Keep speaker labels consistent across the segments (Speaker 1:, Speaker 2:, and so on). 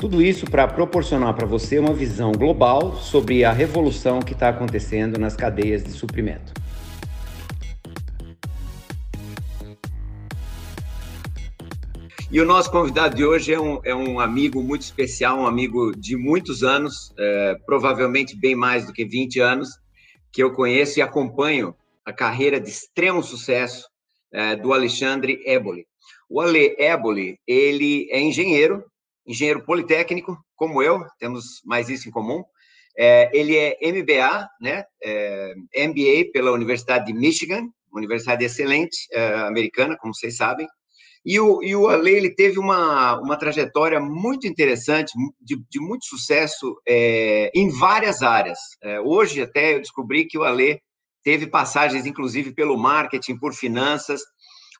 Speaker 1: Tudo isso para proporcionar para você uma visão global sobre a revolução que está acontecendo nas cadeias de suprimento. E o nosso convidado de hoje é um, é um amigo muito especial, um amigo de muitos anos, é, provavelmente bem mais do que 20 anos, que eu conheço e acompanho a carreira de extremo sucesso é, do Alexandre Eboli. O Ale Eboli, ele é engenheiro, engenheiro politécnico, como eu, temos mais isso em comum. É, ele é MBA, né, é, MBA pela Universidade de Michigan, universidade excelente é, americana, como vocês sabem. E o, e o Ale ele teve uma, uma trajetória muito interessante, de, de muito sucesso é, em várias áreas. É, hoje, até, eu descobri que o Ale teve passagens, inclusive, pelo marketing, por finanças,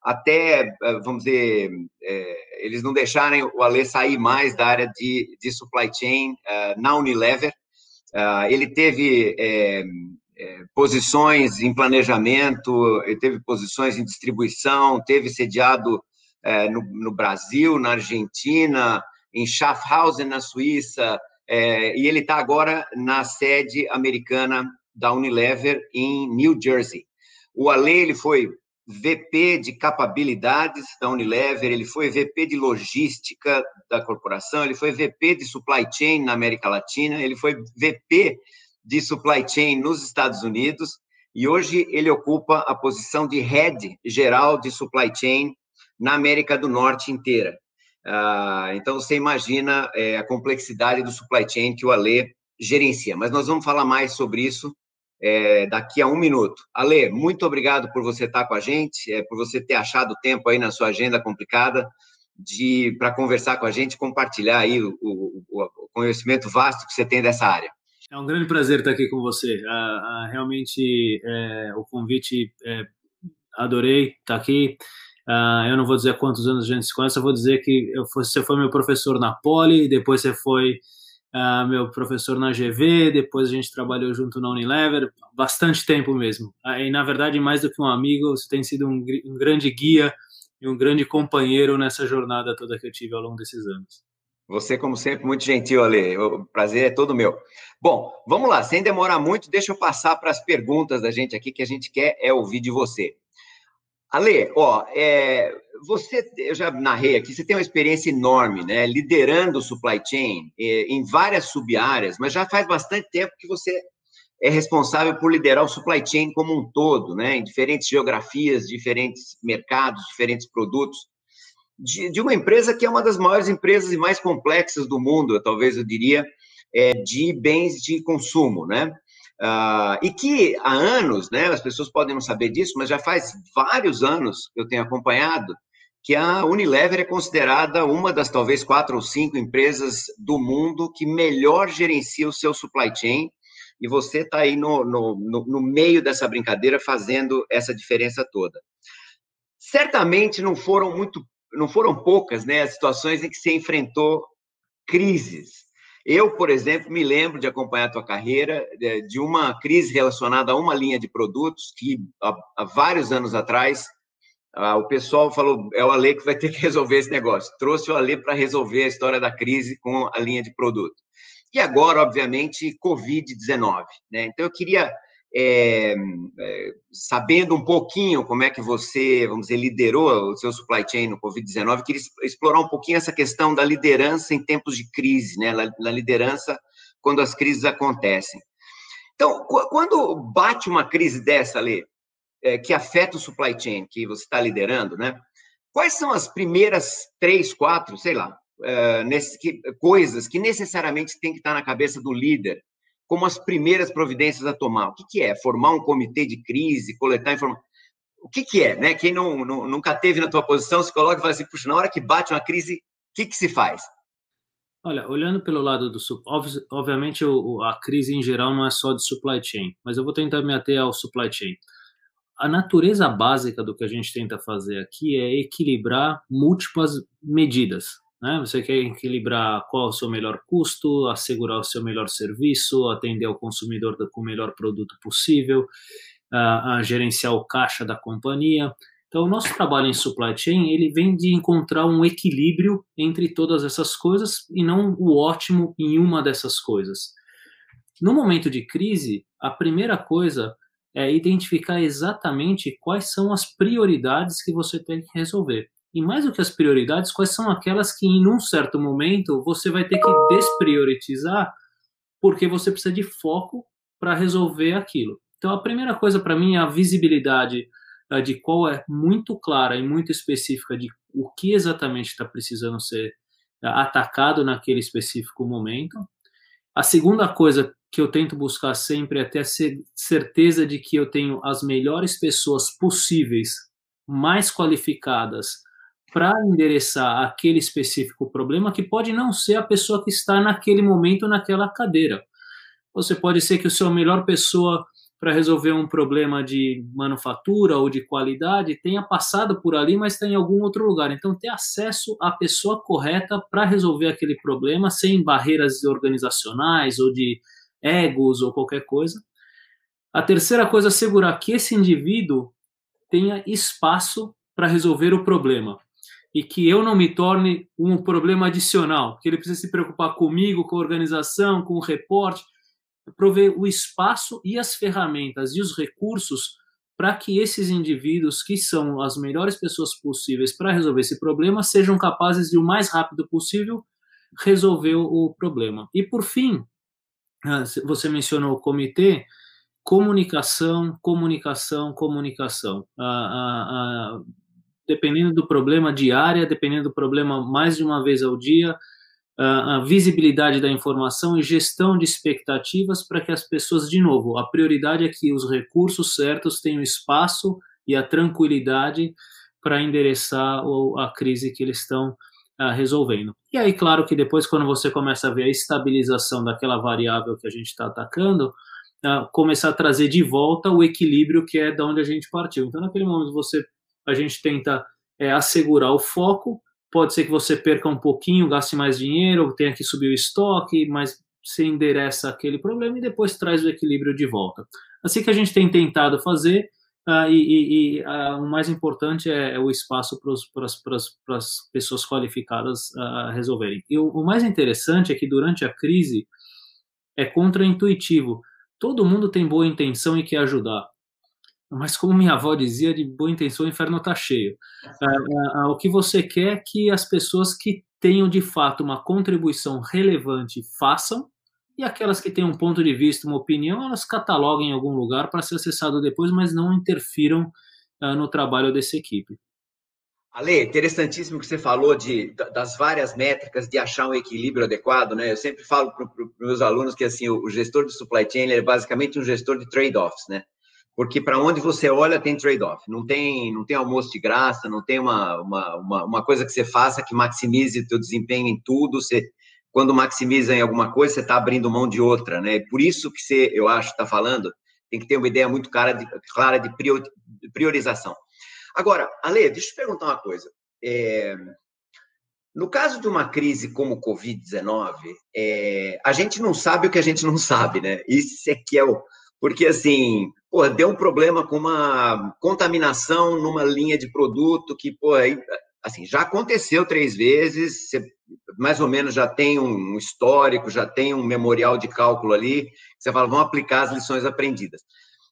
Speaker 1: até, eh, vamos dizer, é, eles não deixarem o Ale sair mais da área de, de supply chain uh, na Unilever. Uh, ele teve é, é, posições em planejamento, ele teve posições em distribuição, teve sediado no, no, Brasil, na Argentina, em Schaffhausen, na Suíça, e ele está agora na sede americana da Unilever em New Jersey. O Ale ele foi VP de capabilidades da Unilever, ele foi VP de logística da corporação, ele foi VP de supply chain na América Latina, ele foi VP de supply chain nos Estados Unidos e hoje ele ocupa a posição de head geral de supply chain na América do Norte inteira. Ah, então você imagina é, a complexidade do supply chain que o Ale gerencia. Mas nós vamos falar mais sobre isso é, daqui a um minuto. Ale, muito obrigado por você estar com a gente, é, por você ter achado tempo aí na sua agenda complicada de para conversar com a gente, compartilhar aí o, o, o, conhecimento vasto que você tem dessa área.
Speaker 2: É um grande prazer estar aqui com você. Realmente é, o convite é, adorei estar aqui. Eu não vou dizer quantos anos a gente se conhece, eu vou dizer que eu, você foi meu professor na Poli, depois você foi uh, meu professor na GV, depois a gente trabalhou junto na Unilever, bastante tempo mesmo. Uh, e, na verdade, mais do que um amigo, você tem sido um, um grande guia e um grande companheiro nessa jornada toda que eu tive ao longo desses anos.
Speaker 1: Você, como sempre, muito gentil, Ale. O prazer é todo meu. Bom, vamos lá, sem demorar muito, deixa eu passar para as perguntas da gente aqui, que a gente quer é ouvir de você. Ale, ó, é, você, eu já narrei aqui, você tem uma experiência enorme, né, liderando o supply chain é, em várias sub-áreas, mas já faz bastante tempo que você é responsável por liderar o supply chain como um todo, né, em diferentes geografias, diferentes mercados, diferentes produtos, de, de uma empresa que é uma das maiores empresas e mais complexas do mundo, talvez eu diria, é, de bens de consumo, né? Uh, e que há anos, né, as pessoas podem não saber disso, mas já faz vários anos que eu tenho acompanhado que a Unilever é considerada uma das talvez quatro ou cinco empresas do mundo que melhor gerencia o seu supply chain, e você está aí no, no, no, no meio dessa brincadeira fazendo essa diferença toda. Certamente não foram muito, não foram poucas, né, as situações em que você enfrentou crises. Eu, por exemplo, me lembro de acompanhar a tua carreira é, de uma crise relacionada a uma linha de produtos que, há, vários anos atrás, o pessoal falou, é o Ale que vai ter que resolver esse negócio. Trouxe o Ale para resolver a história da crise com a linha de produto. E agora, obviamente, Covid-19. Né? Então, eu queria é, é, sabendo um pouquinho como é que você, vamos dizer, liderou o seu supply chain no Covid-19, queria explorar um pouquinho essa questão da liderança em tempos de crise, né? Na liderança quando as crises acontecem. Então, quando bate uma crise dessa, Lê, é, que afeta o supply chain que você está liderando, né? Quais são as primeiras três, quatro, sei lá, é, nesse, que, coisas que necessariamente tem que estar na cabeça do líder como as primeiras providências a tomar. O que, que é? Formar um comitê de crise, coletar informação. O que, que é? Né? Quem não, não, nunca teve na tua posição se coloca e fala assim, puxa, na hora que bate uma crise, o que, que se faz?
Speaker 2: Olha, olhando pelo lado do obviamente a crise em geral não é só de supply chain, mas eu vou tentar me ater ao supply chain. A natureza básica do que a gente tenta fazer aqui é equilibrar múltiplas medidas. Né? Você quer equilibrar qual é o seu melhor custo, assegurar o seu melhor serviço, atender ao consumidor com o melhor produto possível, a, a gerenciar o caixa da companhia. Então, o nosso trabalho em supply chain, ele vem de encontrar um equilíbrio entre todas essas coisas e não o ótimo em uma dessas coisas. No momento de crise, a primeira coisa é identificar exatamente quais são as prioridades que você tem que resolver. E mais do que as prioridades, quais são aquelas que em um certo momento você vai ter que despriorizar porque você precisa de foco para resolver aquilo. Então, a primeira coisa para mim é a visibilidade de qual é muito clara e muito específica de o que exatamente está precisando ser é, atacado naquele específico momento. A segunda coisa que eu tento buscar sempre é ter a certeza de que eu tenho as melhores pessoas possíveis, mais qualificadas, para endereçar aquele específico problema, que pode não ser a pessoa que está naquele momento naquela cadeira. Você pode ser que o seu melhor pessoa para resolver um problema de manufatura ou de qualidade tenha passado por ali, mas está em algum outro lugar. Então, ter acesso à pessoa correta para resolver aquele problema sem barreiras organizacionais ou de egos ou qualquer coisa. A terceira coisa é assegurar que esse indivíduo tenha espaço para resolver o problema e que eu não me torne um problema adicional, que ele precisa se preocupar comigo, com a organização, com o reporte prover o espaço e as ferramentas e os recursos para que esses indivíduos, que são as melhores pessoas possíveis para resolver esse problema, sejam capazes de, o mais rápido possível, resolver o problema. E, por fim, ah, você mencionou o comitê, comunicação, comunicação, comunicação. Ah, ah, dependendo do problema diária, dependendo do problema mais de uma vez ao dia, a visibilidade da informação e gestão de expectativas para que as pessoas, de novo, a prioridade é que os recursos certos tenham espaço e a tranquilidade para endereçar a crise que eles estão resolvendo. E aí, claro que depois, quando você começa a ver a estabilização daquela variável que a gente está atacando, começar a trazer de volta o equilíbrio que é da onde a gente partiu. Então, naquele momento, você, a gente tenta é, assegurar o foco, pode ser que você perca um pouquinho, gaste mais dinheiro, tenha que subir o estoque, mas se endereça aquele problema e depois traz o equilíbrio de volta. Assim que a gente tem tentado fazer, uh, e, e, e uh, o mais importante é, é o espaço para as pessoas qualificadas uh, resolverem. E o, o mais interessante é que durante a crise é contraintuitivo. Todo mundo tem boa intenção e quer ajudar mas como minha avó dizia, de boa intenção o inferno está cheio. É, é, é, o que você quer que as pessoas que tenham de fato uma contribuição relevante façam, e aquelas que têm um ponto de vista, uma opinião, elas cataloguem em algum lugar para ser acessado depois, mas não interfiram no trabalho dessa equipe.
Speaker 1: Ale, interessantíssimo que você falou de, das várias métricas de achar um equilíbrio adequado, né? Eu sempre falo para os meus alunos que assim o, o gestor de supply chain é basicamente um gestor de trade-offs, né? Porque para onde você olha tem trade-off, não tem, não tem almoço de graça, não tem uma, uma, uma, uma coisa que você faça que maximize o teu desempenho em tudo, você, quando maximiza em alguma coisa, você está abrindo mão de outra, né? Por isso que você, eu acho, está falando, tem que ter uma ideia muito clara de, clara de priorização. Agora, Ale, deixa eu te perguntar uma coisa. É, no caso de uma crise como o Covid-19, é, a gente não sabe o que a gente não sabe, né? Isso é que é o, porque assim, pô, deu um problema com uma contaminação numa linha de produto que, pô, aí, assim, já aconteceu três vezes, você mais ou menos já tem um histórico, já tem um memorial de cálculo ali, você fala, vamos aplicar as lições aprendidas.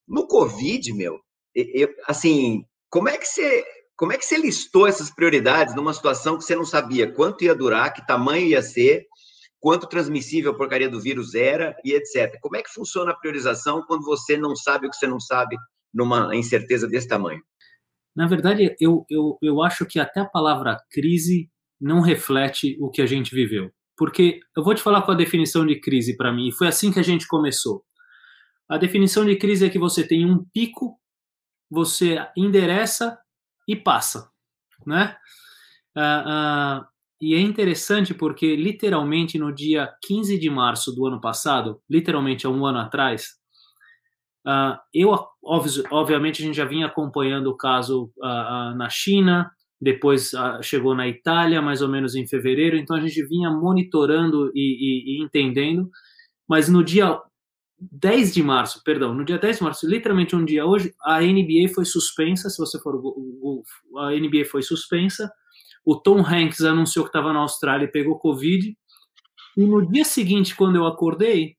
Speaker 1: No Covid, meu, eu, assim, como é que você como é que você listou essas prioridades numa situação que você não sabia quanto ia durar, que tamanho ia ser, quanto transmissível a porcaria do vírus era e etc. Como é que funciona a priorização quando você não sabe o que você não sabe numa incerteza desse tamanho?
Speaker 2: Na verdade, eu, eu, eu acho que até a palavra crise não reflete o que a gente viveu. Porque eu vou te falar com a definição de crise para mim, e foi assim que a gente começou. A definição de crise é que você tem um pico, você endereça e passa, né? Uh, uh, e é interessante porque, literalmente, no dia 15 de março do ano passado, literalmente há um ano atrás, uh, eu, obviamente, a gente já vinha acompanhando o caso uh, uh, na China, depois chegou na Itália, mais ou menos em fevereiro, então a gente vinha monitorando e, e, e entendendo, mas no dia 10 de março, perdão, no dia 10 de março, literalmente um dia hoje, a NBA foi suspensa, se você for, a NBA foi suspensa, o Tom Hanks anunciou que estava na Austrália e pegou Covid. E no dia seguinte, quando eu acordei,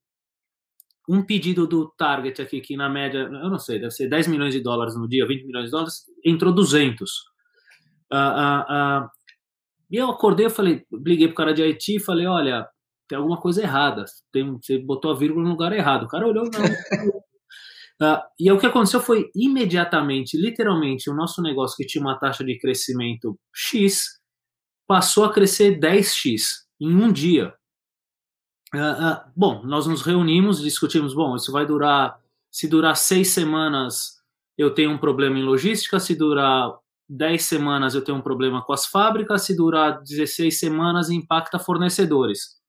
Speaker 2: um pedido do Target aqui, que na média, eu não sei, deve ser 10 milhões de dólares no dia, 20 milhões de dólares, entrou 200. Uh, uh, uh, e eu acordei, eu falei, liguei pro cara de Haiti e falei, olha, tem alguma coisa errada, tem, você botou a vírgula no lugar errado. O cara olhou, não, Uh, e o que aconteceu foi imediatamente, literalmente, o nosso negócio que tinha uma taxa de crescimento X passou a crescer 10x em um dia. Uh, uh, bom, nós nos reunimos, discutimos, bom, isso vai durar, se durar seis semanas eu tenho um problema em logística, se durar 10 semanas eu tenho um problema com as fábricas, se durar 16 semanas impacta fornecedores.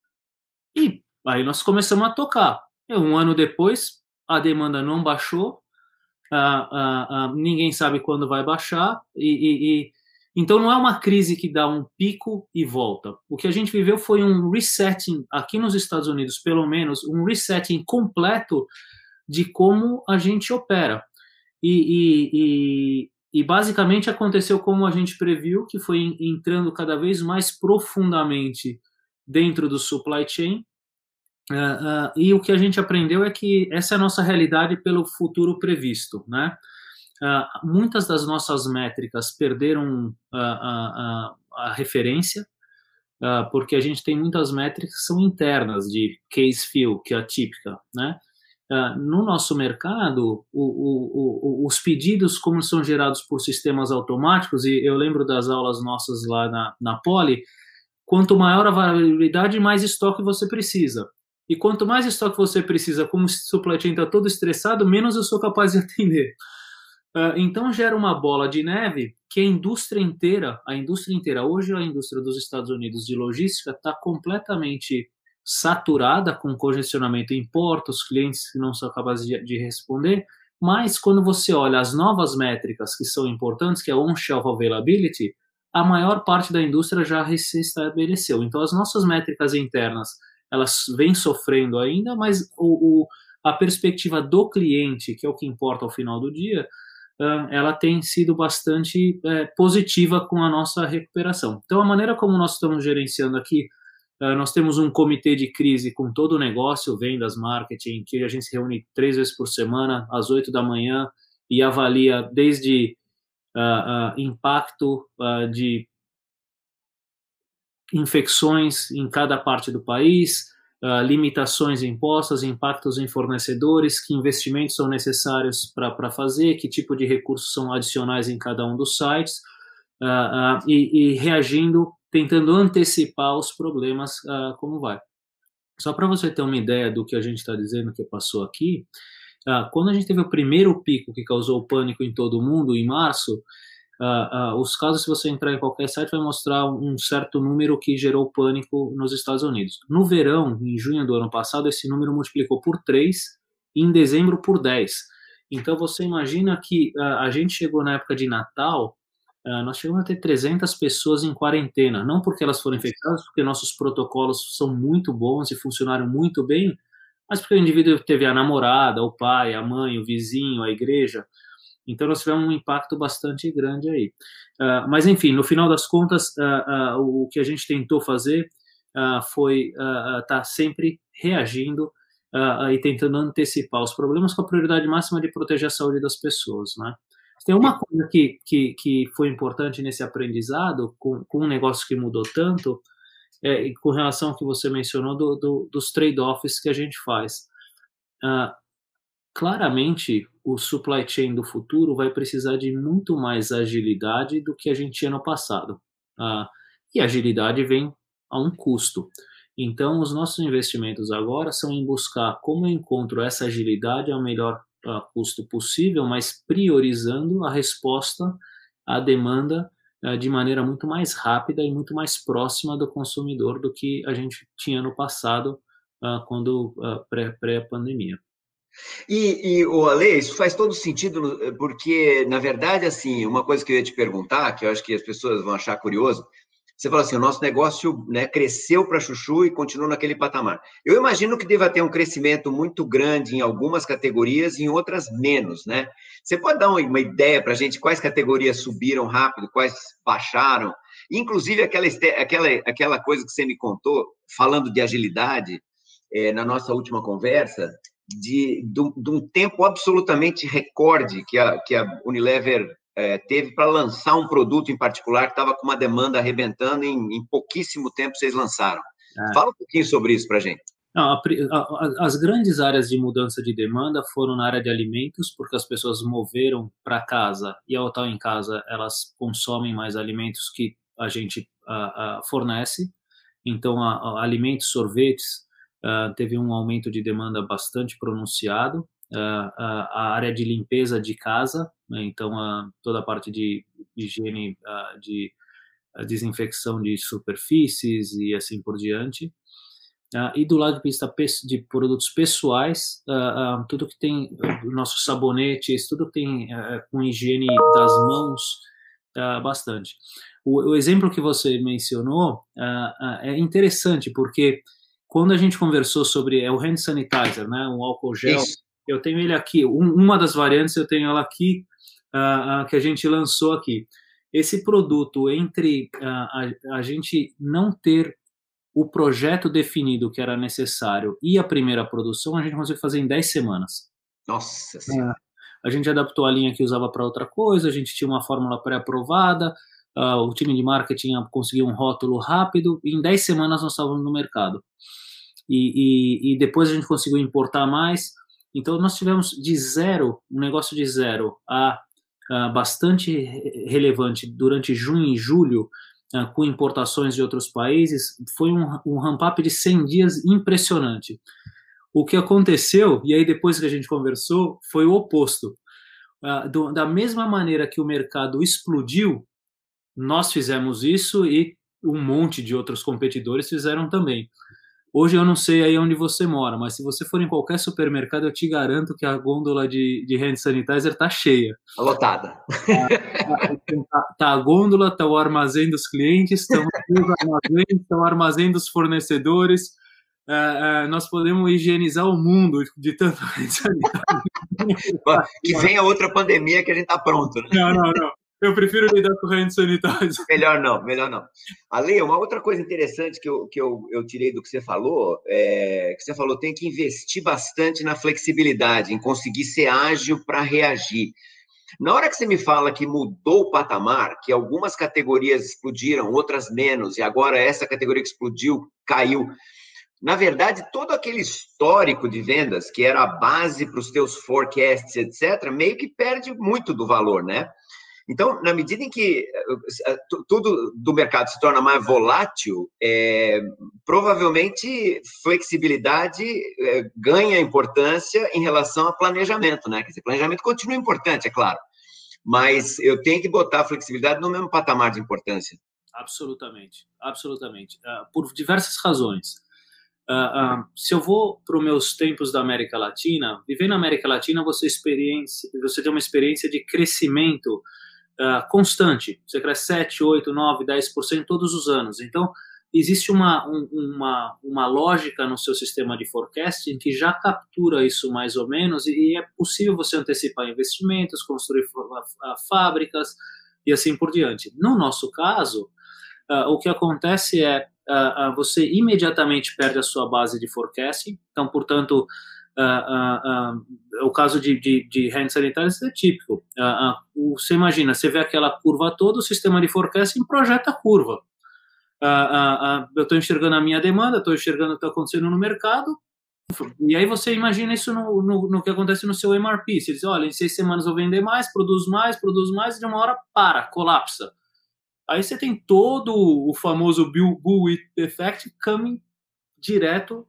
Speaker 2: E aí nós começamos a tocar. E um ano depois, a demanda não baixou, uh, ninguém sabe quando vai baixar, e, e, e então não é uma crise que dá um pico e volta. O que a gente viveu foi um resetting aqui nos Estados Unidos, pelo menos um resetting completo de como a gente opera. E, e, e, e basicamente aconteceu como a gente previu, que foi entrando cada vez mais profundamente dentro do supply chain. Uh, uh, e o que a gente aprendeu é que essa é a nossa realidade pelo futuro previsto, né? Uh, muitas das nossas métricas perderam a, a, a referência, porque a gente tem muitas métricas que são internas de case fill, que é a típica, né? No nosso mercado, o, o, o, os pedidos, como são gerados por sistemas automáticos, e eu lembro das aulas nossas lá na, na Poli, quanto maior a variabilidade, mais estoque você precisa. E quanto mais estoque você precisa, como o supply chain está todo estressado, menos eu sou capaz de atender. Uh, então gera uma bola de neve que a indústria inteira, a indústria inteira, hoje a indústria dos Estados Unidos de logística está completamente saturada com congestionamento em portos, clientes que não são capazes de, de, responder, mas quando você olha as novas métricas que são importantes, que é on-shelf availability, a maior parte da indústria já se estabeleceu. Então as nossas métricas internas, elas vêm sofrendo ainda, mas o, o, a perspectiva do cliente, que é o que importa ao final do dia, ela tem sido bastante é, positiva com a nossa recuperação. Então, a maneira como nós estamos gerenciando aqui, nós temos um comitê de crise com todo o negócio, vendas, marketing, que a gente se reúne três vezes por semana, às oito da manhã, e avalia desde uh, uh, impacto uh, de infecções em cada parte do país, uh, limitações impostas, impactos em fornecedores, que investimentos são necessários para fazer, que tipo de recursos são adicionais em cada um dos sites, uh, e, e, reagindo, tentando antecipar os problemas como vai. Só para você ter uma ideia do que a gente está dizendo que passou aqui, quando a gente teve o primeiro pico que causou pânico em todo o mundo, em março, Uh, uh, os casos, se você entrar em qualquer site, vai mostrar um certo número que gerou pânico nos Estados Unidos. No verão, em junho do ano passado, esse número multiplicou por 3 e em dezembro por 10. Então você imagina que uh, a gente chegou na época de Natal, nós chegamos a ter 300 pessoas em quarentena, não porque elas foram infectadas, porque nossos protocolos são muito bons e funcionaram muito bem, mas porque o indivíduo teve a namorada, o pai, a mãe, o vizinho, a igreja, então, nós tivemos um impacto bastante grande aí. Uh, mas, enfim, no final das contas, uh, uh, o que a gente tentou fazer foi estar tá sempre reagindo e tentando antecipar os problemas com a prioridade máxima de proteger a saúde das pessoas, né? Tem uma coisa que, que, que foi importante nesse aprendizado, com, com um negócio que mudou tanto, é, com relação ao que você mencionou do, do, dos trade-offs que a gente faz. Uh, claramente o supply chain do futuro vai precisar de muito mais agilidade do que a gente tinha no passado. Ah, e agilidade vem a um custo. Então, os nossos investimentos agora são em buscar como eu encontro essa agilidade ao melhor uh, custo possível, mas priorizando a resposta à demanda de maneira muito mais rápida e muito mais próxima do consumidor do que a gente tinha no passado, quando pré-pandemia.
Speaker 1: E, e o Ale, isso faz todo sentido, porque, na verdade, assim, uma coisa que eu ia te perguntar, que eu acho que as pessoas vão achar curioso, você falou assim, o nosso negócio né, cresceu para chuchu e continua naquele patamar. Eu imagino que deva ter um crescimento muito grande em algumas categorias e em outras menos, né? Você pode dar uma, uma ideia para a gente quais categorias subiram rápido, quais baixaram? Inclusive aquela, aquela, aquela coisa que você me contou, falando de agilidade, é, na nossa última conversa, de, de, de, um tempo absolutamente recorde que a, que a Unilever é, teve para lançar um produto em particular que estava com uma demanda arrebentando, em, em pouquíssimo tempo vocês lançaram. É. Fala um pouquinho sobre isso para a gente.
Speaker 2: Não, a, a, as grandes áreas de mudança de demanda foram na área de alimentos, porque as pessoas moveram para casa e ao estar em casa elas consomem mais alimentos que a gente fornece. Então, alimentos, sorvetes, uh, teve um aumento de demanda bastante pronunciado. Uh, uh, a área de limpeza de casa, né, então toda a parte de higiene, de desinfecção de superfícies e assim por diante. e do lado de vista de produtos pessoais, tudo que tem nossos sabonetes, tudo que tem com higiene das mãos, bastante. O, o, exemplo que você mencionou é interessante porque quando a gente conversou sobre é o hand sanitizer, né, um álcool gel, Isso. eu tenho ele aqui, um, uma das variantes eu tenho ela aqui uh, uh, que a gente lançou aqui. Esse produto entre uh, a, a gente não ter o projeto definido que era necessário e a primeira produção, a gente conseguiu fazer em 10 semanas.
Speaker 1: Nossa
Speaker 2: A gente adaptou a linha que usava para outra coisa, a gente tinha uma fórmula pré-aprovada, uh, o time de marketing conseguiu um rótulo rápido, e em 10 semanas nós estávamos no mercado. E, e, e, depois a gente conseguiu importar mais. Então nós tivemos de zero, um negócio de zero a, a bastante relevante durante junho e julho, uh, com importações de outros países, foi um, um ramp-up de 100 dias impressionante. O que aconteceu, e aí depois que a gente conversou, foi o oposto. Uh, do, da mesma maneira que o mercado explodiu, nós fizemos isso e um monte de outros competidores fizeram também. Hoje eu não sei aí onde você mora, mas se você for em qualquer supermercado, eu te garanto que a gôndola de, de hand sanitizer tá cheia.
Speaker 1: Tá lotada.
Speaker 2: Tá, tá, tá, a gôndola, tá o armazém dos clientes, estão os armazéns, tá o armazém dos fornecedores. É, é, nós podemos higienizar o mundo de tanto hand
Speaker 1: sanitizer. que venha outra pandemia que a gente tá pronto. Né?
Speaker 2: Não, não, não. Eu prefiro lidar com hand sanitizer.
Speaker 1: Melhor não, melhor não. Ale, uma outra coisa interessante que eu, que eu, eu tirei do que você falou, é que você falou tem que investir bastante na flexibilidade, em conseguir ser ágil para reagir. Na hora que você me fala que mudou o patamar, que algumas categorias explodiram, outras menos, e agora essa categoria que explodiu caiu, na verdade, todo aquele histórico de vendas, que era a base para os teus forecasts, etc., meio que perde muito do valor, né? Então, na medida em que eh, tudo do mercado se torna mais volátil, é, provavelmente flexibilidade é, ganha importância em relação a planejamento, né? Quer dizer, planejamento continua importante, é claro, mas eu tenho que botar a flexibilidade no mesmo patamar de importância.
Speaker 2: Absolutamente, absolutamente, uh, por diversas razões. Uh, uh, se eu vou para os meus tempos da América Latina, viver na América Latina você experiência, você tem uma experiência de crescimento uh, constante. Você cresce 7, 8, 9, 10% todos os anos. Então, existe uma, um, uma, uma lógica no seu sistema de forecasting que já captura isso mais ou menos e é possível você antecipar investimentos, construir fábricas e assim por diante. No nosso caso, uh, o que acontece é uh, você imediatamente perde a sua base de forecasting, então, portanto, uh, uh, o caso de, de, de hand sanitizer é típico. você imagina, você vê aquela curva toda, o sistema de forecasting projeta a curva. eu estou enxergando a minha demanda, estou enxergando o que está acontecendo no mercado, e aí você imagina isso no, no, no, que acontece no seu MRP. Você diz, olha, em seis semanas eu vender mais, produz mais, produz mais, e de uma hora para, colapsa. Aí você tem todo o famoso bull effect coming direto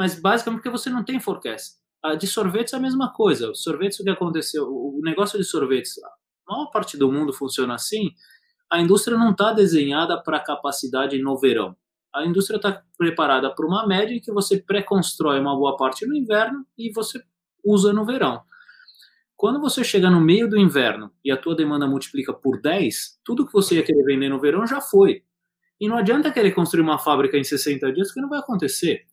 Speaker 2: mas basicamente porque você não tem forecast. De sorvetes é a mesma coisa. Sorvetes, o que aconteceu? O negócio de sorvetes, a maior parte do mundo funciona assim. a indústria não está desenhada para capacidade no verão. A indústria está preparada para uma média em que você pré-constrói uma boa parte no inverno e você usa no verão. Quando você chega no meio do inverno e a tua demanda multiplica por 10, tudo que você ia querer vender no verão já foi. E não adianta querer construir uma fábrica em 60 dias, que não vai acontecer.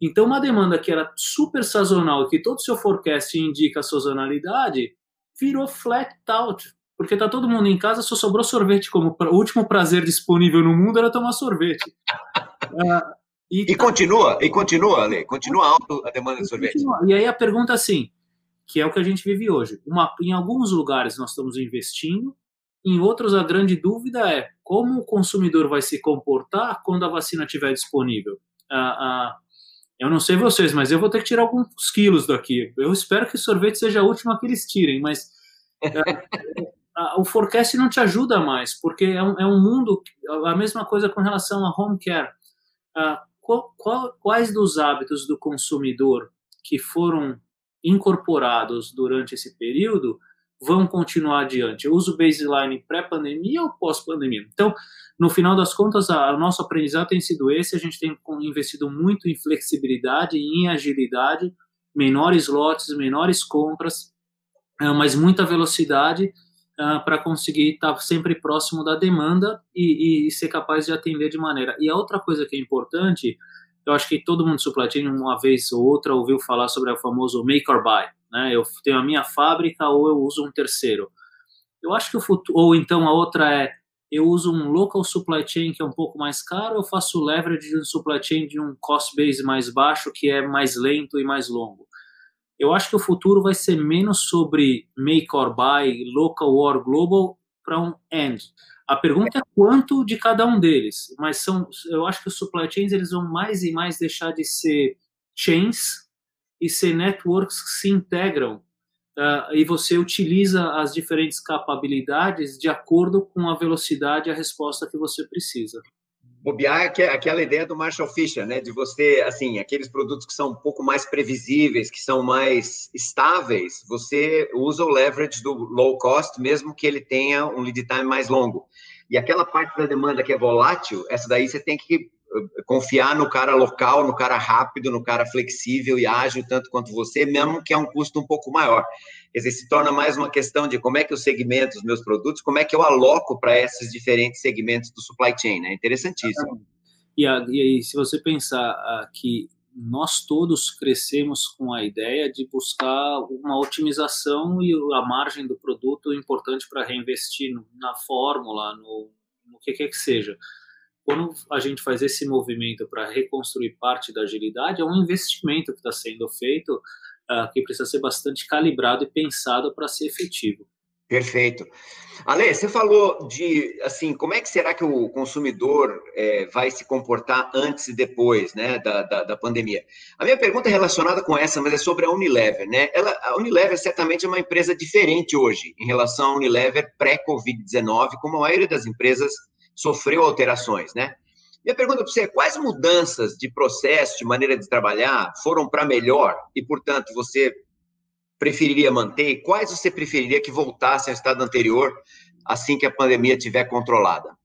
Speaker 2: Então, uma demanda que era super sazonal, que todo o seu forecast indica a sazonalidade, virou flat out. Porque tá todo mundo em casa, só sobrou sorvete como o último prazer disponível no mundo era tomar sorvete.
Speaker 1: uh, e, e tá... continua, e continua, Ale, continua alto a demanda de sorvete. Continua.
Speaker 2: E aí a pergunta assim, que é o que a gente vive hoje. Uma, em alguns lugares nós estamos investindo, em outros, a grande dúvida é como o consumidor vai se comportar quando a vacina estiver disponível. Ah, ah, eu não sei vocês, mas eu vou ter que tirar alguns quilos daqui. Eu espero que o sorvete seja a última que eles tirem, mas ah, o forecast não te ajuda mais, porque é um, é um, mundo. A mesma coisa com relação a home care. Qual, qual, quais dos hábitos do consumidor que foram incorporados durante esse período vão continuar adiante? Eu uso baseline pré-pandemia ou pós-pandemia? Então, no final das contas, o nosso aprendizado tem sido esse, a gente tem investido muito em flexibilidade, em agilidade, menores lotes, menores compras, ah, mas muita velocidade uh, para conseguir estar sempre próximo da demanda e, e, ser capaz de atender de maneira. E a outra coisa que é importante, eu acho que todo mundo supply chain uma vez ou outra ouviu falar sobre o famoso make or buy. Né? Eu tenho a minha fábrica ou eu uso um terceiro. Eu acho que o futuro, ou então a outra é eu uso um local supply chain que é um pouco mais caro, eu faço leverage de um supply chain de um cost base mais baixo que é mais lento e mais longo. Eu acho que o futuro vai ser menos sobre make or buy, local or global para um end. A pergunta é quanto de cada um deles, mas são, eu acho que os supply chains eles vão mais e mais deixar de ser chains e ser networks que se integram uh, e você utiliza as diferentes capacidades de acordo com a velocidade e a resposta que você precisa.
Speaker 1: Bobear é aquela ideia do Marshall Fisher, né? De você, assim, aqueles produtos que são um pouco mais previsíveis, que são mais estáveis, você usa o leverage do low cost, mesmo que ele tenha um lead time mais longo. E aquela parte da demanda que é volátil, essa daí você tem que confiar no cara local, no cara rápido, no cara flexível e ágil, tanto quanto você, mesmo que é um custo um pouco maior. Quer dizer, se torna mais uma questão de como é que eu segmento os meus produtos, como é que eu aloco para esses diferentes segmentos do supply chain, né? Interessantíssimo.
Speaker 2: E, e, se você pensar uh, que nós todos crescemos com a ideia de buscar uma otimização e a margem do produto importante para reinvestir na fórmula, no, no que quer que seja quando a gente faz esse movimento para reconstruir parte da agilidade, é um investimento que está sendo feito uh, que precisa ser bastante calibrado e pensado para ser efetivo.
Speaker 1: Perfeito. Ale, você falou de, assim, como é que será que o consumidor é, vai se comportar antes e depois, né, da, da, da, pandemia? A minha pergunta é relacionada com essa, mas é sobre a Unilever, né? Ela, a Unilever certamente é uma empresa diferente hoje em relação à Unilever pré-Covid-19, como a maioria das empresas sofreu alterações, né? Minha pergunta para você é: quais mudanças de processo, de maneira de trabalhar, foram para melhor e, portanto, você preferiria manter? Quais você preferiria que voltassem ao estado anterior assim que a pandemia estiver controlada?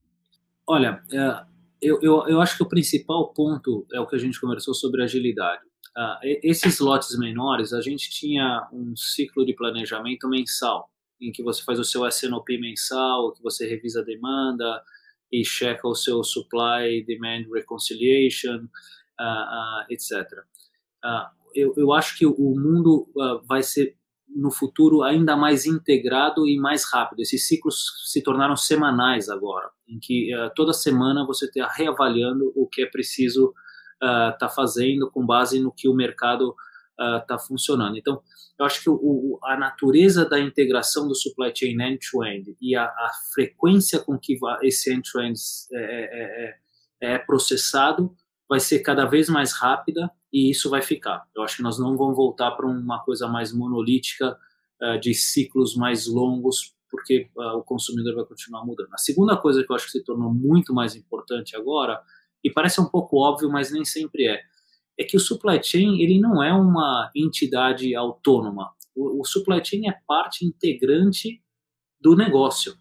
Speaker 2: Olha, é, eu, eu, eu acho que o principal ponto é o que a gente conversou sobre agilidade. Uh, esses lotes menores, a gente tinha um ciclo de planejamento mensal, em que você faz o seu SNOP mensal, que você revisa a demanda, e checa o seu supply demand reconciliation, uh, uh, etc. Uh, eu, eu acho que o mundo vai ser no futuro ainda mais integrado e mais rápido. Esses ciclos se tornaram semanais agora, em que toda semana você está reavaliando o que é preciso estar tá fazendo com base no que o mercado está uh, funcionando. Então, eu acho que o, a natureza da integração do supply chain end-to-end -end e a, a, frequência com que esse end-to-end -end é, é, é, é, processado vai ser cada vez mais rápida e isso vai ficar. Eu acho que nós não vamos voltar para uma coisa mais monolítica uh, de ciclos mais longos, porque uh, o consumidor vai continuar mudando. A segunda coisa que eu acho que se tornou muito mais importante agora, e parece um pouco óbvio, mas nem sempre é, é que o supply chain ele não é uma entidade autônoma. O, o supply chain é parte integrante do negócio.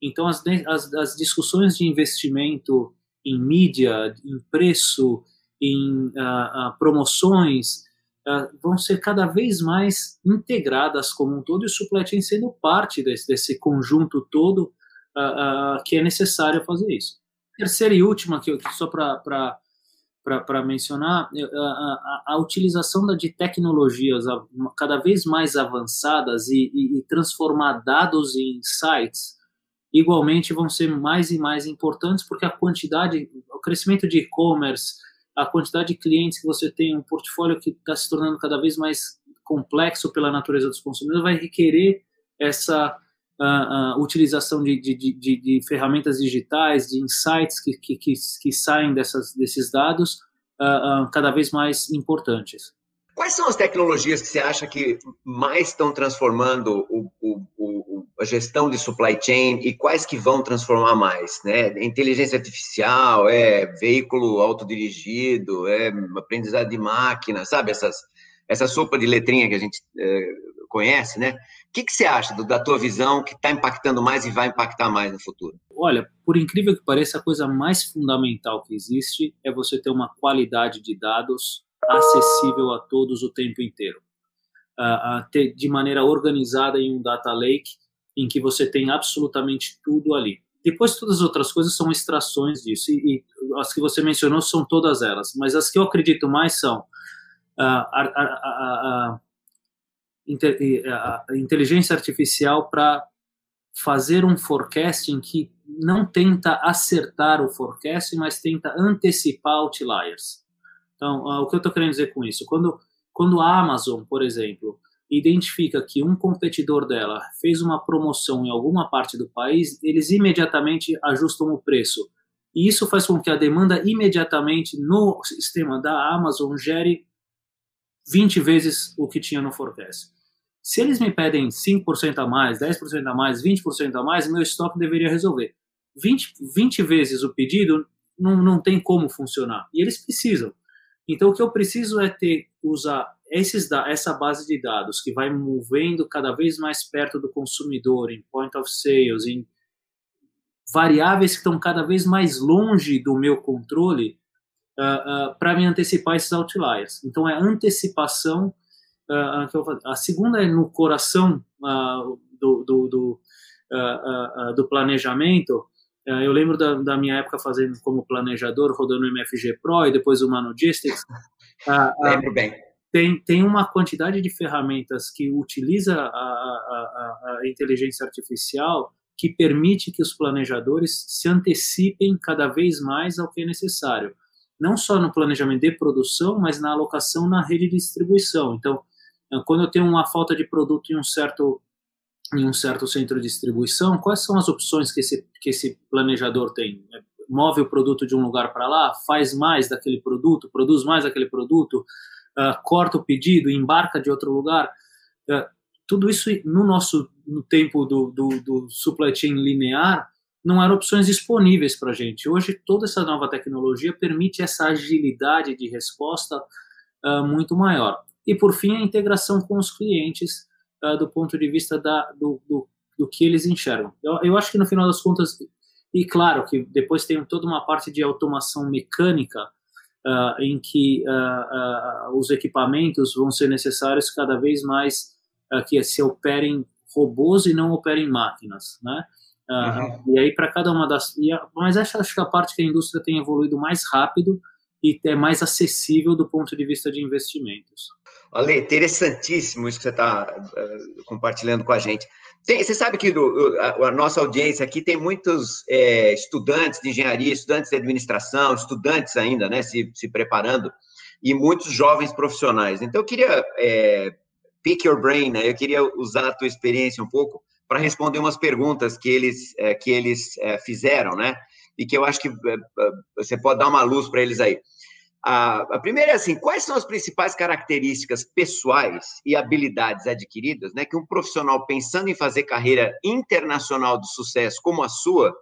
Speaker 2: Então, as, as, as discussões de investimento em mídia, em preço, em promoções, vão ser cada vez mais integradas como um todo e o supply chain sendo parte desse, desse conjunto todo que é necessário fazer isso. Terceira e última, que, que só para para mencionar, a, a, a, utilização de tecnologias cada vez mais avançadas e, e, e transformar dados em insights igualmente vão ser mais e mais importantes porque a quantidade, o crescimento de e-commerce, a quantidade de clientes que você tem, um portfólio que está se tornando cada vez mais complexo pela natureza dos consumidores, vai requerer essa uh, uh, utilização de, de, de, de, ferramentas digitais, de insights que, que, que, que saem dessas, desses dados uh, cada vez mais importantes.
Speaker 1: Quais são as tecnologias que você acha que mais estão transformando o, o, o, a gestão de supply chain e quais que vão transformar mais? Né? Inteligência artificial, é veículo autodirigido, é aprendizado de máquina, sabe? Essas, essa sopa de letrinha que a gente é, conhece, né? O que, que você acha do, da tua visão que está impactando mais e vai impactar mais no futuro?
Speaker 2: Olha, por incrível que pareça, a coisa mais fundamental que existe é você ter uma qualidade de dados acessível a todos o tempo inteiro. Uh, ter, de maneira organizada em um data lake, em que você tem absolutamente tudo ali. Depois, todas as outras coisas são extrações disso, e, e as que você mencionou são todas elas, mas as que eu acredito mais são uh, a inteligência artificial para fazer um forecasting que não tenta acertar o forecast, mas tenta antecipar outliers. Então, uh, o que eu estou querendo dizer com isso? Quando, quando a Amazon, por exemplo, identifica que um competidor dela fez uma promoção em alguma parte do país, eles imediatamente ajustam o preço. E isso faz com que a demanda imediatamente no sistema da Amazon gere 20 vezes o que tinha no forecast. Se eles me pedem 5% a mais, 10% a mais, 20% a mais, meu estoque deveria resolver. 20, 20 vezes o pedido não, não tem como funcionar. E eles precisam. Então, o que eu preciso é ter, usar esses, essa base de dados que vai movendo cada vez mais perto do consumidor, em point of sales, em variáveis que estão cada vez mais longe do meu controle, uh, uh, para me antecipar esses outliers. Então, é antecipação. Uh, a segunda é no coração do, do, do, do planejamento, eu lembro da, da, minha época fazendo como planejador, rodando o MFG Pro e depois o Manogistics.
Speaker 1: lembro bem.
Speaker 2: Tem, tem uma quantidade de ferramentas que utiliza a, a, a, inteligência artificial que permite que os planejadores se antecipem cada vez mais ao que é necessário. Não só no planejamento de produção, mas na alocação na rede de distribuição. Então, quando eu tenho uma falta de produto em um certo em um certo centro de distribuição, quais são as opções que esse, que esse planejador tem? Move o produto de um lugar para lá, faz mais daquele produto, produz mais daquele produto, uh, corta o pedido, embarca de outro lugar. Uh, tudo isso no nosso no tempo do, do, do supply chain linear não eram opções disponíveis para a gente. Hoje, toda essa nova tecnologia permite essa agilidade de resposta uh, muito maior. E, por fim, a integração com os clientes, uh, do ponto de vista da, do, do, do que eles enxergam. Eu, eu, acho que no final das contas, e claro que depois tem toda uma parte de automação mecânica uh, em que os equipamentos vão ser necessários cada vez mais que se operem robôs e não operem máquinas, né? Uhum. E aí para cada uma das, mas acho, acho que a parte que a indústria tem evoluído mais rápido e é mais acessível do ponto de vista de investimentos.
Speaker 1: Ale, interessantíssimo isso que você está uh, eh, compartilhando com a gente. Tem, você sabe que do, a, a, nossa audiência aqui tem muitos é, estudantes de engenharia, estudantes de administração, estudantes ainda, né, se, se preparando, e muitos jovens profissionais. Então, eu queria é, pick your brain, né? Eu queria usar a tua experiência um pouco para responder umas perguntas que eles, é, que eles fizeram, né? E que eu acho que você pode dar uma luz para eles aí. A, a, primeira é assim: quais são as principais características pessoais e habilidades adquiridas né, que um profissional pensando em fazer carreira internacional de sucesso como a sua,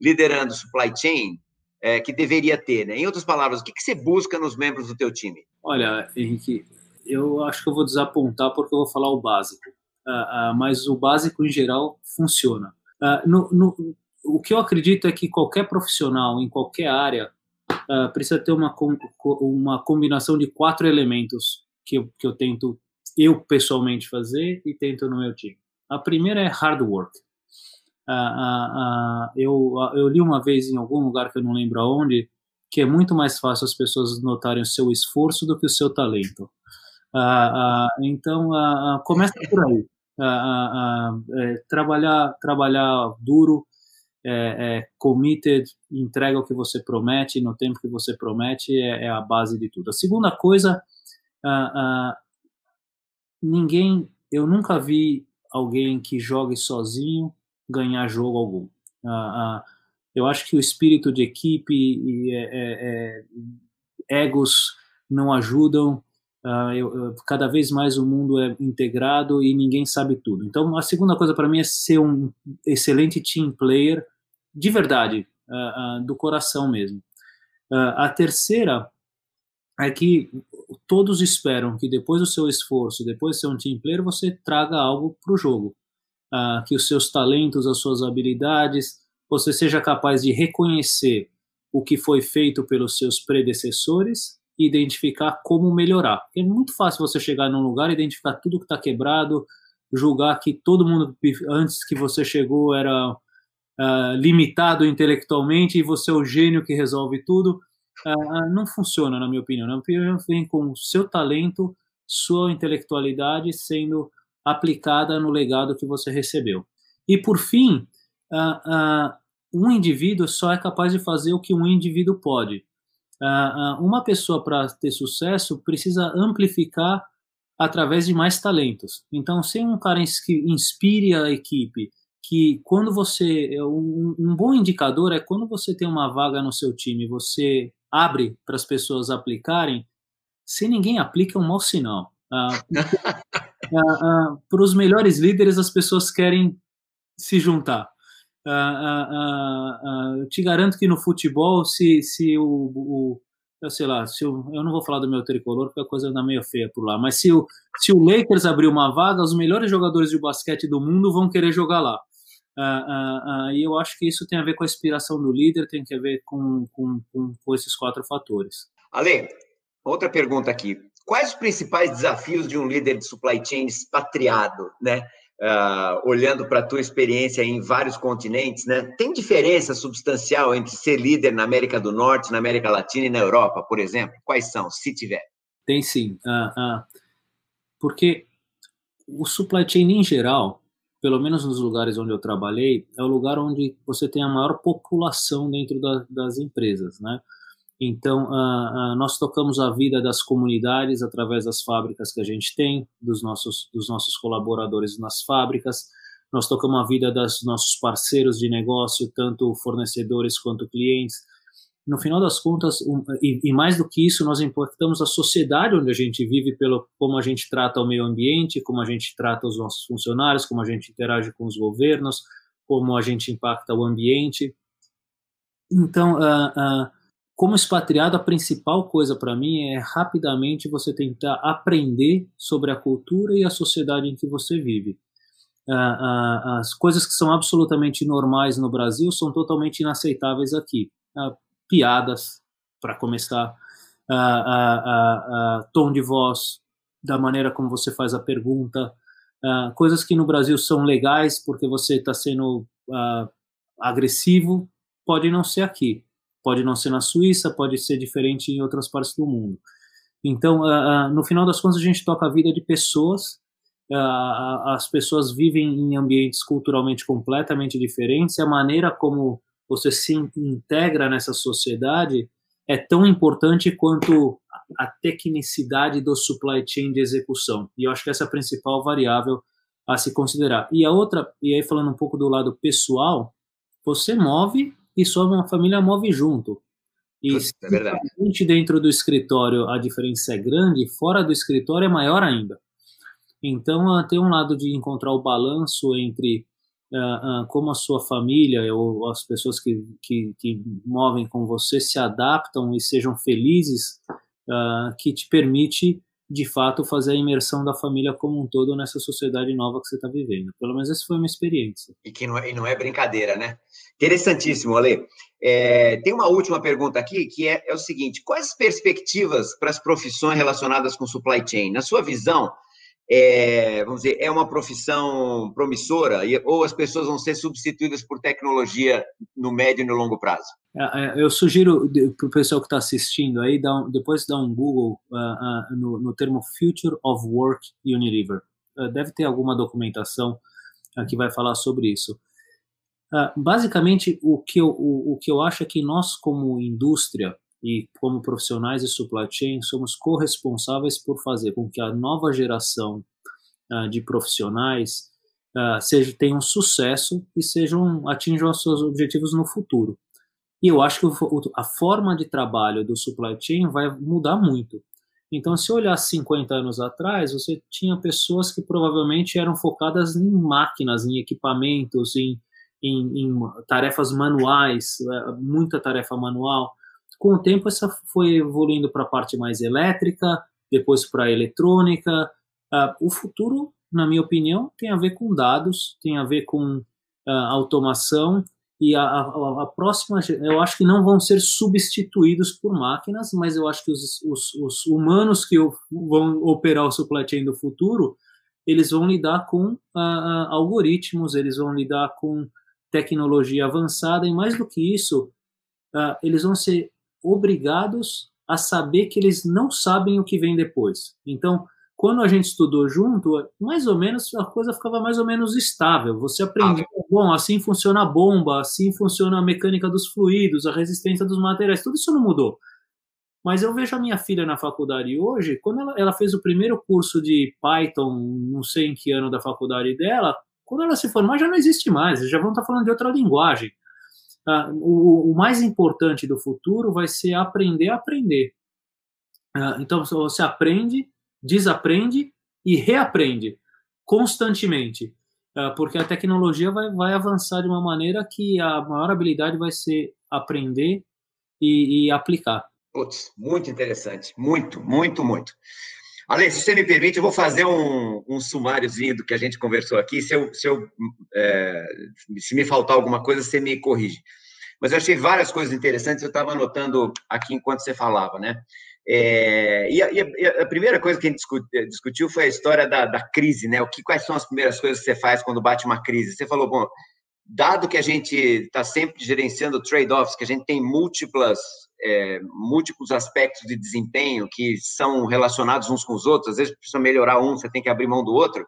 Speaker 1: liderando supply chain, é, que deveria ter? Né? Em outras palavras, o que, que você busca nos membros do teu time?
Speaker 2: Olha, Henrique, eu acho que eu vou desapontar porque eu vou falar o básico, uh, uh, mas o básico em geral funciona. Uh, no, no, o que eu acredito é que qualquer profissional em qualquer área uh, precisa ter uma, uma combinação de quatro elementos que eu, que eu tento, eu pessoalmente, fazer e tento no meu time. A primeira é hard work. Uh, eu, eu li uma vez em algum lugar que eu não lembro aonde que é muito mais fácil as pessoas notarem o seu esforço do que o seu talento. então, começa por aí. É, trabalhar, trabalhar duro, é, é, committed, entrega o que você promete no tempo que você promete é, é a base de tudo. A segunda coisa, ninguém, eu nunca vi alguém que jogue sozinho ganhar jogo algum. Eu acho que o espírito de equipe e é, é, é, egos não ajudam. Eu, cada vez mais o mundo é integrado e ninguém sabe tudo. Então, a segunda coisa para mim é ser um excelente team player de verdade, uh, uh, do coração mesmo. A terceira é que todos esperam que depois do seu esforço, depois de ser um team player, você traga algo para o jogo. que os seus talentos, as suas habilidades, você seja capaz de reconhecer o que foi feito pelos seus predecessores e identificar como melhorar. é muito fácil você chegar num lugar, identificar tudo que está quebrado, julgar que todo mundo antes que você chegou era uh, limitado intelectualmente e você é o gênio que resolve tudo. Uh, não funciona, na minha opinião. Na minha opinião, vem com seu talento, sua intelectualidade sendo aplicada no legado que você recebeu. E por fim, uh, um indivíduo só é capaz de fazer o que um indivíduo pode. Uma pessoa para ter sucesso precisa amplificar através de mais talentos. Então, sem um cara que inspire a equipe, que quando você é um, um, bom indicador é quando você tem uma vaga no seu time, você abre para as pessoas aplicarem, se ninguém aplica é um mau sinal. Ah, ah, ah, para os melhores líderes as pessoas querem se juntar. Eu te garanto que no futebol, se, se o, o eu sei lá, se eu, eu não vou falar do meu tricolor porque a coisa anda meio feia por lá, mas se o, se o Lakers abrir uma vaga, os melhores jogadores de basquete do mundo vão querer jogar lá. Uh, uh, e eu acho que isso tem a ver com a inspiração do líder, tem a ver com, com, com, com esses quatro fatores.
Speaker 1: Ale, outra pergunta aqui. Quais os principais desafios de um líder de supply chain expatriado, né? Uh, olhando para a tua experiência em vários continentes, né? Tem diferença substancial entre ser líder na América do Norte, na América Latina e na Europa, por exemplo? Quais são, se tiver?
Speaker 2: Tem sim. Uh, uh, porque o supply chain em geral, pelo menos nos lugares onde eu trabalhei, é o lugar onde você tem a maior população dentro da, das empresas, né? Então, uh, uh, nós tocamos a vida das comunidades através das fábricas que a gente tem, dos nossos, dos nossos colaboradores nas fábricas. Nós tocamos a vida dos nossos parceiros de negócio, tanto fornecedores quanto clientes no final das contas, um, e, e, mais do que isso, nós impactamos a sociedade onde a gente vive pelo como a gente trata o meio ambiente, como a gente trata os nossos funcionários, como a gente interage com os governos, como a gente impacta o ambiente. Então, uh, como expatriado, a principal coisa para mim é rapidamente você tentar aprender sobre a cultura e a sociedade em que você vive. Uh, as coisas que são absolutamente normais no Brasil são totalmente inaceitáveis aqui. Piadas, para começar, tom de voz, da maneira como você faz a pergunta, coisas que no Brasil são legais porque você está sendo agressivo, pode não ser aqui, pode não ser na Suíça, pode ser diferente em outras partes do mundo. Então, no final das contas, a gente toca a vida de pessoas as pessoas vivem em ambientes culturalmente completamente diferentes e a maneira como você se integra nessa sociedade é tão importante quanto a tecnicidade do supply chain de execução. E eu acho que essa é a principal variável a se considerar. E a outra, e aí falando um pouco do lado pessoal, você move e sua família move junto. E é verdade. dentro do escritório a diferença é grande, fora do escritório é maior ainda. Então tem um lado de encontrar o balanço entre uh, uh, como a sua família ou as pessoas que, que, que, movem com você se adaptam e sejam felizes, uh, que te permite de fato fazer a imersão da família como um todo nessa sociedade nova que você está vivendo. Pelo menos essa foi uma experiência.
Speaker 1: E que não é, não é brincadeira, né? Interessantíssimo, Ale. É, tem uma última pergunta aqui que é, é o seguinte: quais as perspectivas para as profissões relacionadas com supply chain? Na sua visão, é, vamos dizer, é uma profissão promissora ou as pessoas vão ser substituídas por tecnologia no médio e no longo prazo?
Speaker 2: É, é, eu sugiro para o pessoal que está assistindo aí, dá um, depois dar um Google uh, uh, no, no, termo Future of Work Unilever. Uh, deve ter alguma documentação que vai falar sobre isso. basicamente, o que, eu, o, o que eu acho é que nós, como indústria, e como profissionais de supply chain somos corresponsáveis por fazer com que a nova geração uh, de profissionais uh, seja tenham sucesso e sejam atinjam os seus objetivos no futuro. E eu acho que o, a forma de trabalho do supply chain vai mudar muito. Então, se olhar 50 anos atrás, você tinha pessoas que provavelmente eram focadas em máquinas, em equipamentos, em, em, em tarefas manuais, eh, muita tarefa manual. Com o tempo, essa foi evoluindo para a parte mais elétrica, depois para a eletrônica. Uh, o futuro, na minha opinião, tem a ver com dados, tem a ver com uh, automação e a, a, a, próxima, eu acho que não vão ser substituídos por máquinas, mas eu acho que os, os, os humanos que vão operar o supply chain do futuro, eles vão lidar com uh, algoritmos, eles vão lidar com tecnologia avançada e mais do que isso, eles vão ser obrigados a saber que eles não sabem o que vem depois. Então, quando a gente estudou junto, mais ou menos a coisa ficava mais ou menos estável. Você aprendia, ah. bom, assim funciona a bomba, assim funciona a mecânica dos fluidos, a resistência dos materiais, tudo isso não mudou. Mas eu vejo a minha filha na faculdade hoje, quando ela, ela fez o primeiro curso de Python, não sei em que ano da faculdade dela, quando ela se formar já não existe mais, já vão estar falando de outra linguagem. Uh, o, o, mais importante do futuro vai ser aprender a aprender. Uh, então, você aprende, desaprende e reaprende constantemente, uh, porque a tecnologia vai, vai avançar de uma maneira que a maior habilidade vai ser aprender e, e aplicar.
Speaker 1: Putz, muito interessante, muito, muito, muito. Ale, se você me permite, eu vou fazer um, um sumáriozinho do que a gente conversou aqui. Se, eu, se, eu, é, se me faltar alguma coisa, você me corrige. Mas eu achei várias coisas interessantes, eu estava anotando aqui enquanto você falava, né? É, e, a, e, a, primeira coisa que a gente eh, discutiu foi a história da, da, crise, né? O que, quais são as primeiras coisas que você faz quando bate uma crise? Você falou, bom, dado que a gente está sempre gerenciando trade-offs, que a gente tem múltiplas, é, múltiplos aspectos de desempenho que são relacionados uns com os outros, às vezes precisa melhorar um, você tem que abrir mão do outro.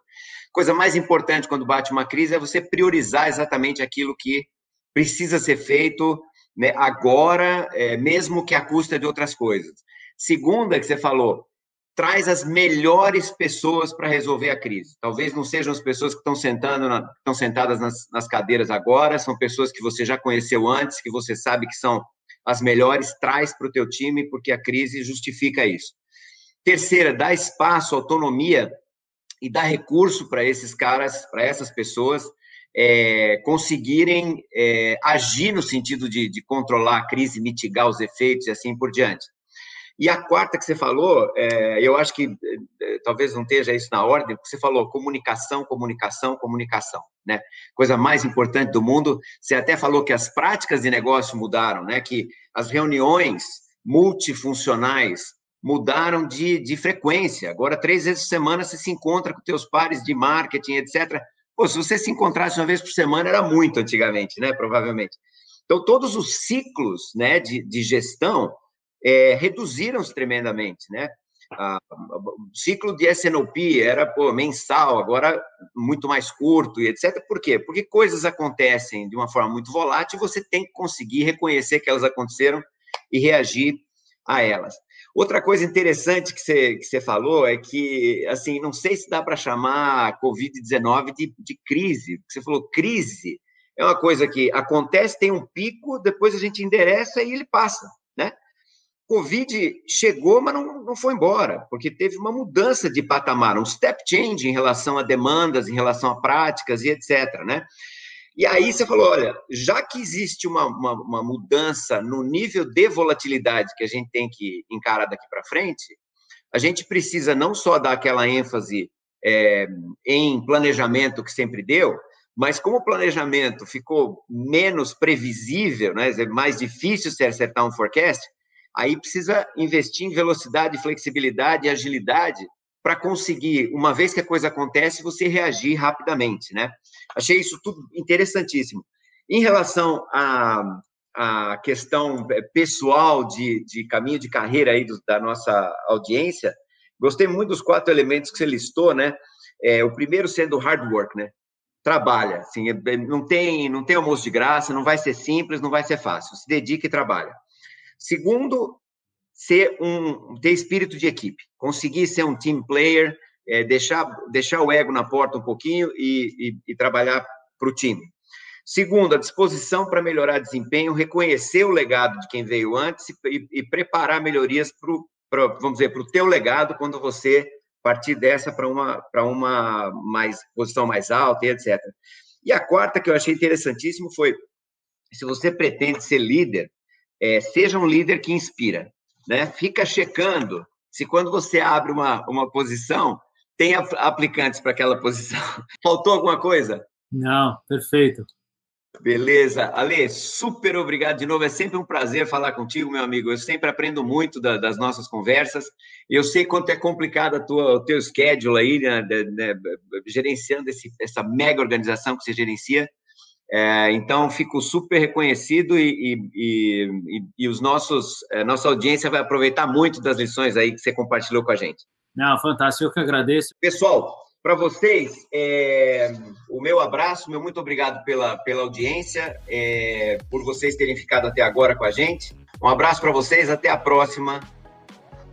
Speaker 1: Coisa mais importante quando bate uma crise é você priorizar exatamente aquilo que precisa ser feito né, agora, é, mesmo que à custa de outras coisas. Segunda, que você falou, traz as melhores pessoas para resolver a crise. Talvez não sejam as pessoas que estão sentando, na, estão sentadas nas, nas cadeiras agora, são pessoas que você já conheceu antes, que você sabe que são as melhores, traz para o teu time, porque a crise justifica isso. Terceira, dá espaço, autonomia e dá recurso para esses caras, para essas pessoas, é, conseguirem é, agir no sentido de, de, controlar a crise, mitigar os efeitos e assim por diante. E a quarta que você falou, é, eu acho que é, talvez não esteja isso na ordem, porque você falou comunicação, comunicação, comunicação, né? Coisa mais importante do mundo. Você até falou que as práticas de negócio mudaram, né? Que as reuniões multifuncionais mudaram de, de frequência. Agora, três vezes por semana, você se encontra com teus pares de marketing, etc Pô, se você se encontrasse uma vez por semana, era muito antigamente, né? Provavelmente. Então, todos os ciclos né, de, de gestão é, reduziram-se tremendamente, né? o ciclo de SNOP era pô, mensal, agora muito mais curto e etc. Por quê? Porque coisas acontecem de uma forma muito volátil e você tem que conseguir reconhecer que elas aconteceram e reagir a elas. Outra coisa interessante que você, que você falou é que, assim, não sei se dá para chamar a Covid-19 de, de crise. Você falou crise é uma coisa que acontece, tem um pico, depois a gente endereça e ele passa? Covid chegou, mas não, não foi embora, porque teve uma mudança de patamar, um step change em relação a demandas, em relação a práticas e etc, né? E aí você falou, olha, já que existe uma, uma, uma mudança no nível de volatilidade que a gente tem que encarar daqui para frente, a gente precisa não só dar aquela ênfase é, em planejamento que sempre deu, mas como o planejamento ficou menos previsível, né, é mais difícil se acertar um forecast, aí precisa investir em velocidade, flexibilidade e agilidade para conseguir, uma vez que a coisa acontece, você reagir rapidamente, né? Achei isso tudo interessantíssimo. Em relação à, à questão é, pessoal de, de caminho de carreira aí do, da nossa audiência, gostei muito dos quatro elementos que você listou, né? É, o primeiro sendo hard work, né? Trabalha, assim, é, não tem, não tem almoço de graça, não vai ser simples, não vai ser fácil. Se dedica e trabalha. Segundo, ser um ter espírito de equipe, conseguir ser um team player, é, deixar deixar o ego na porta um pouquinho e, e, e trabalhar para o time. Segundo, a disposição para melhorar desempenho, reconhecer o legado de quem veio antes e, e preparar melhorias para, vamos dizer, para o teu legado quando você partir dessa para uma para uma mais posição mais alta etc. E a quarta que eu achei interessantíssimo foi se você pretende ser líder, é, seja um líder que inspira, né? Fica checando se quando você abre uma, uma posição, tem aplicantes para aquela posição. Faltou alguma coisa?
Speaker 2: Não, perfeito.
Speaker 1: Beleza. Ale, super obrigado de novo. É sempre um prazer falar contigo, meu amigo. Eu sempre aprendo muito da, das nossas conversas. Eu sei quanto é complicado a tua, o teu schedule aí, né, de, de, gerenciando esse, essa mega organização que você gerencia. É, então, fico super reconhecido e, e, e, e os nossos, é, nossa audiência vai aproveitar muito das lições aí que você compartilhou com a gente.
Speaker 2: Não, fantástico, eu que agradeço.
Speaker 1: Pessoal, para vocês, é, o meu abraço, meu muito obrigado pela, pela audiência, é, por vocês terem ficado até agora com a gente. Um abraço para vocês, até a próxima.